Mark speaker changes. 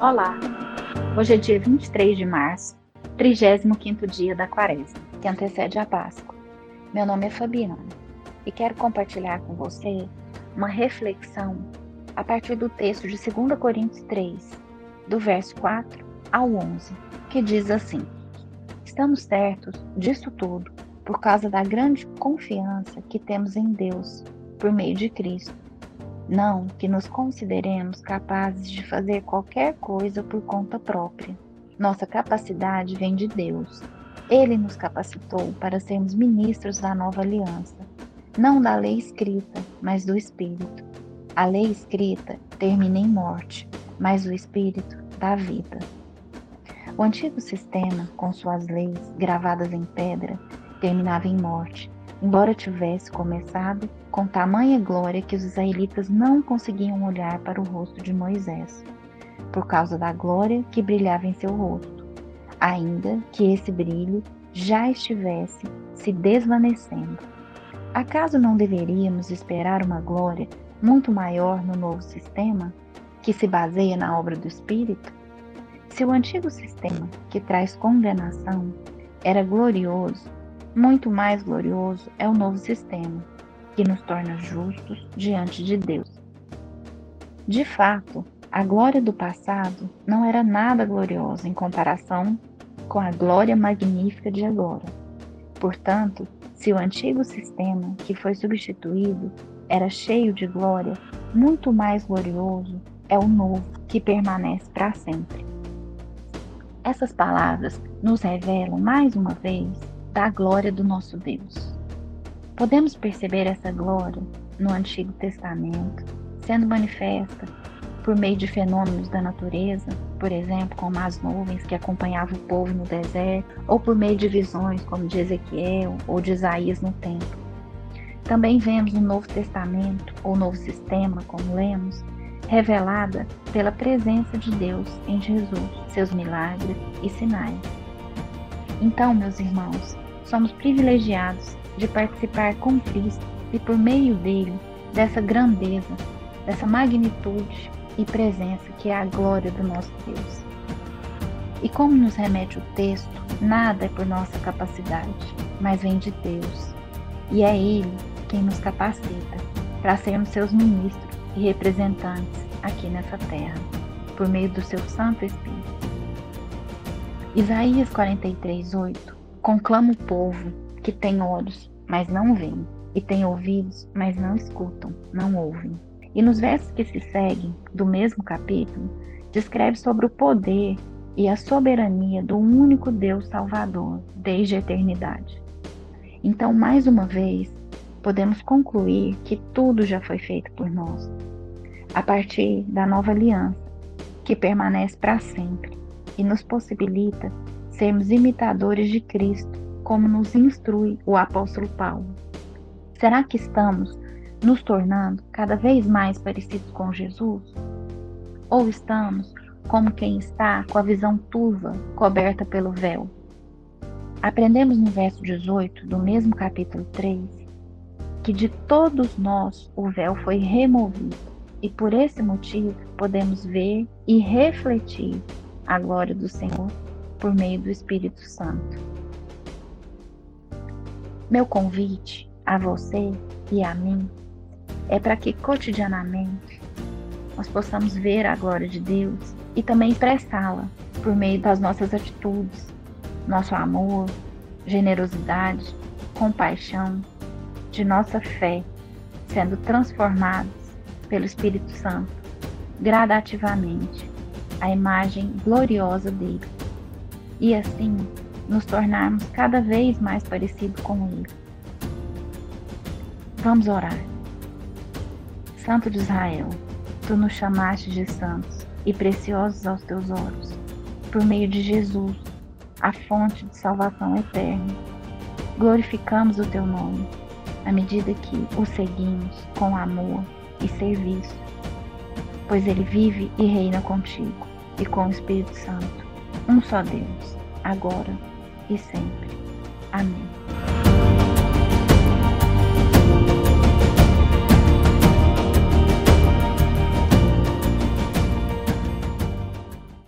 Speaker 1: Olá! Hoje é dia 23 de março, 35º dia da quaresma, que antecede a Páscoa. Meu nome é Fabiana e quero compartilhar com você uma reflexão a partir do texto de 2 Coríntios 3, do verso 4 ao 11, que diz assim: Estamos certos disso tudo por causa da grande confiança que temos em Deus por meio de Cristo não que nos consideremos capazes de fazer qualquer coisa por conta própria. Nossa capacidade vem de Deus. Ele nos capacitou para sermos ministros da nova aliança, não da lei escrita, mas do Espírito. A lei escrita termina em morte, mas o Espírito dá vida. O antigo sistema, com suas leis gravadas em pedra, terminava em morte, embora tivesse começado com tamanha glória que os israelitas não conseguiam olhar para o rosto de Moisés, por causa da glória que brilhava em seu rosto, ainda que esse brilho já estivesse se desvanecendo. Acaso não deveríamos esperar uma glória muito maior no novo sistema, que se baseia na obra do Espírito? Se o antigo sistema, que traz condenação, era glorioso, muito mais glorioso é o novo sistema, que nos torna justos diante de Deus. De fato, a glória do passado não era nada gloriosa em comparação com a glória magnífica de agora. Portanto, se o antigo sistema que foi substituído era cheio de glória, muito mais glorioso é o novo que permanece para sempre. Essas palavras nos revelam mais uma vez da glória do nosso Deus. Podemos perceber essa glória no Antigo Testamento, sendo manifesta por meio de fenômenos da natureza, por exemplo, como as nuvens que acompanhavam o povo no deserto, ou por meio de visões como de Ezequiel ou de Isaías no templo. Também vemos no Novo Testamento, ou Novo Sistema, como lemos, revelada pela presença de Deus em Jesus, seus milagres e sinais. Então, meus irmãos, somos privilegiados de participar com Cristo e por meio dele dessa grandeza, dessa magnitude e presença que é a glória do nosso Deus. E como nos remete o texto, nada é por nossa capacidade, mas vem de Deus. E é Ele quem nos capacita para sermos seus ministros e representantes aqui nessa terra, por meio do seu Santo Espírito. Isaías 43, 8 Conclama o povo que tem olhos, mas não veem, e tem ouvidos, mas não escutam, não ouvem. E nos versos que se seguem, do mesmo capítulo, descreve sobre o poder e a soberania do único Deus Salvador desde a eternidade. Então, mais uma vez, podemos concluir que tudo já foi feito por nós, a partir da nova aliança, que permanece para sempre e nos possibilita sermos imitadores de Cristo, como nos instrui o apóstolo Paulo. Será que estamos nos tornando cada vez mais parecidos com Jesus? Ou estamos como quem está com a visão turva, coberta pelo véu? Aprendemos no verso 18 do mesmo capítulo 3 que de todos nós o véu foi removido e por esse motivo podemos ver e refletir a glória do Senhor por meio do Espírito Santo. Meu convite a você e a mim é para que cotidianamente nós possamos ver a glória de Deus e também expressá-la por meio das nossas atitudes, nosso amor, generosidade, compaixão, de nossa fé, sendo transformados pelo Espírito Santo gradativamente à imagem gloriosa dele e assim nos tornarmos cada vez mais parecidos com Ele. Vamos orar. Santo de Israel, tu nos chamaste de santos e preciosos aos teus olhos, por meio de Jesus, a fonte de salvação eterna. Glorificamos o teu nome, à medida que o seguimos com amor e serviço, pois ele vive e reina contigo e com o Espírito Santo um só Deus, agora e sempre. Amém.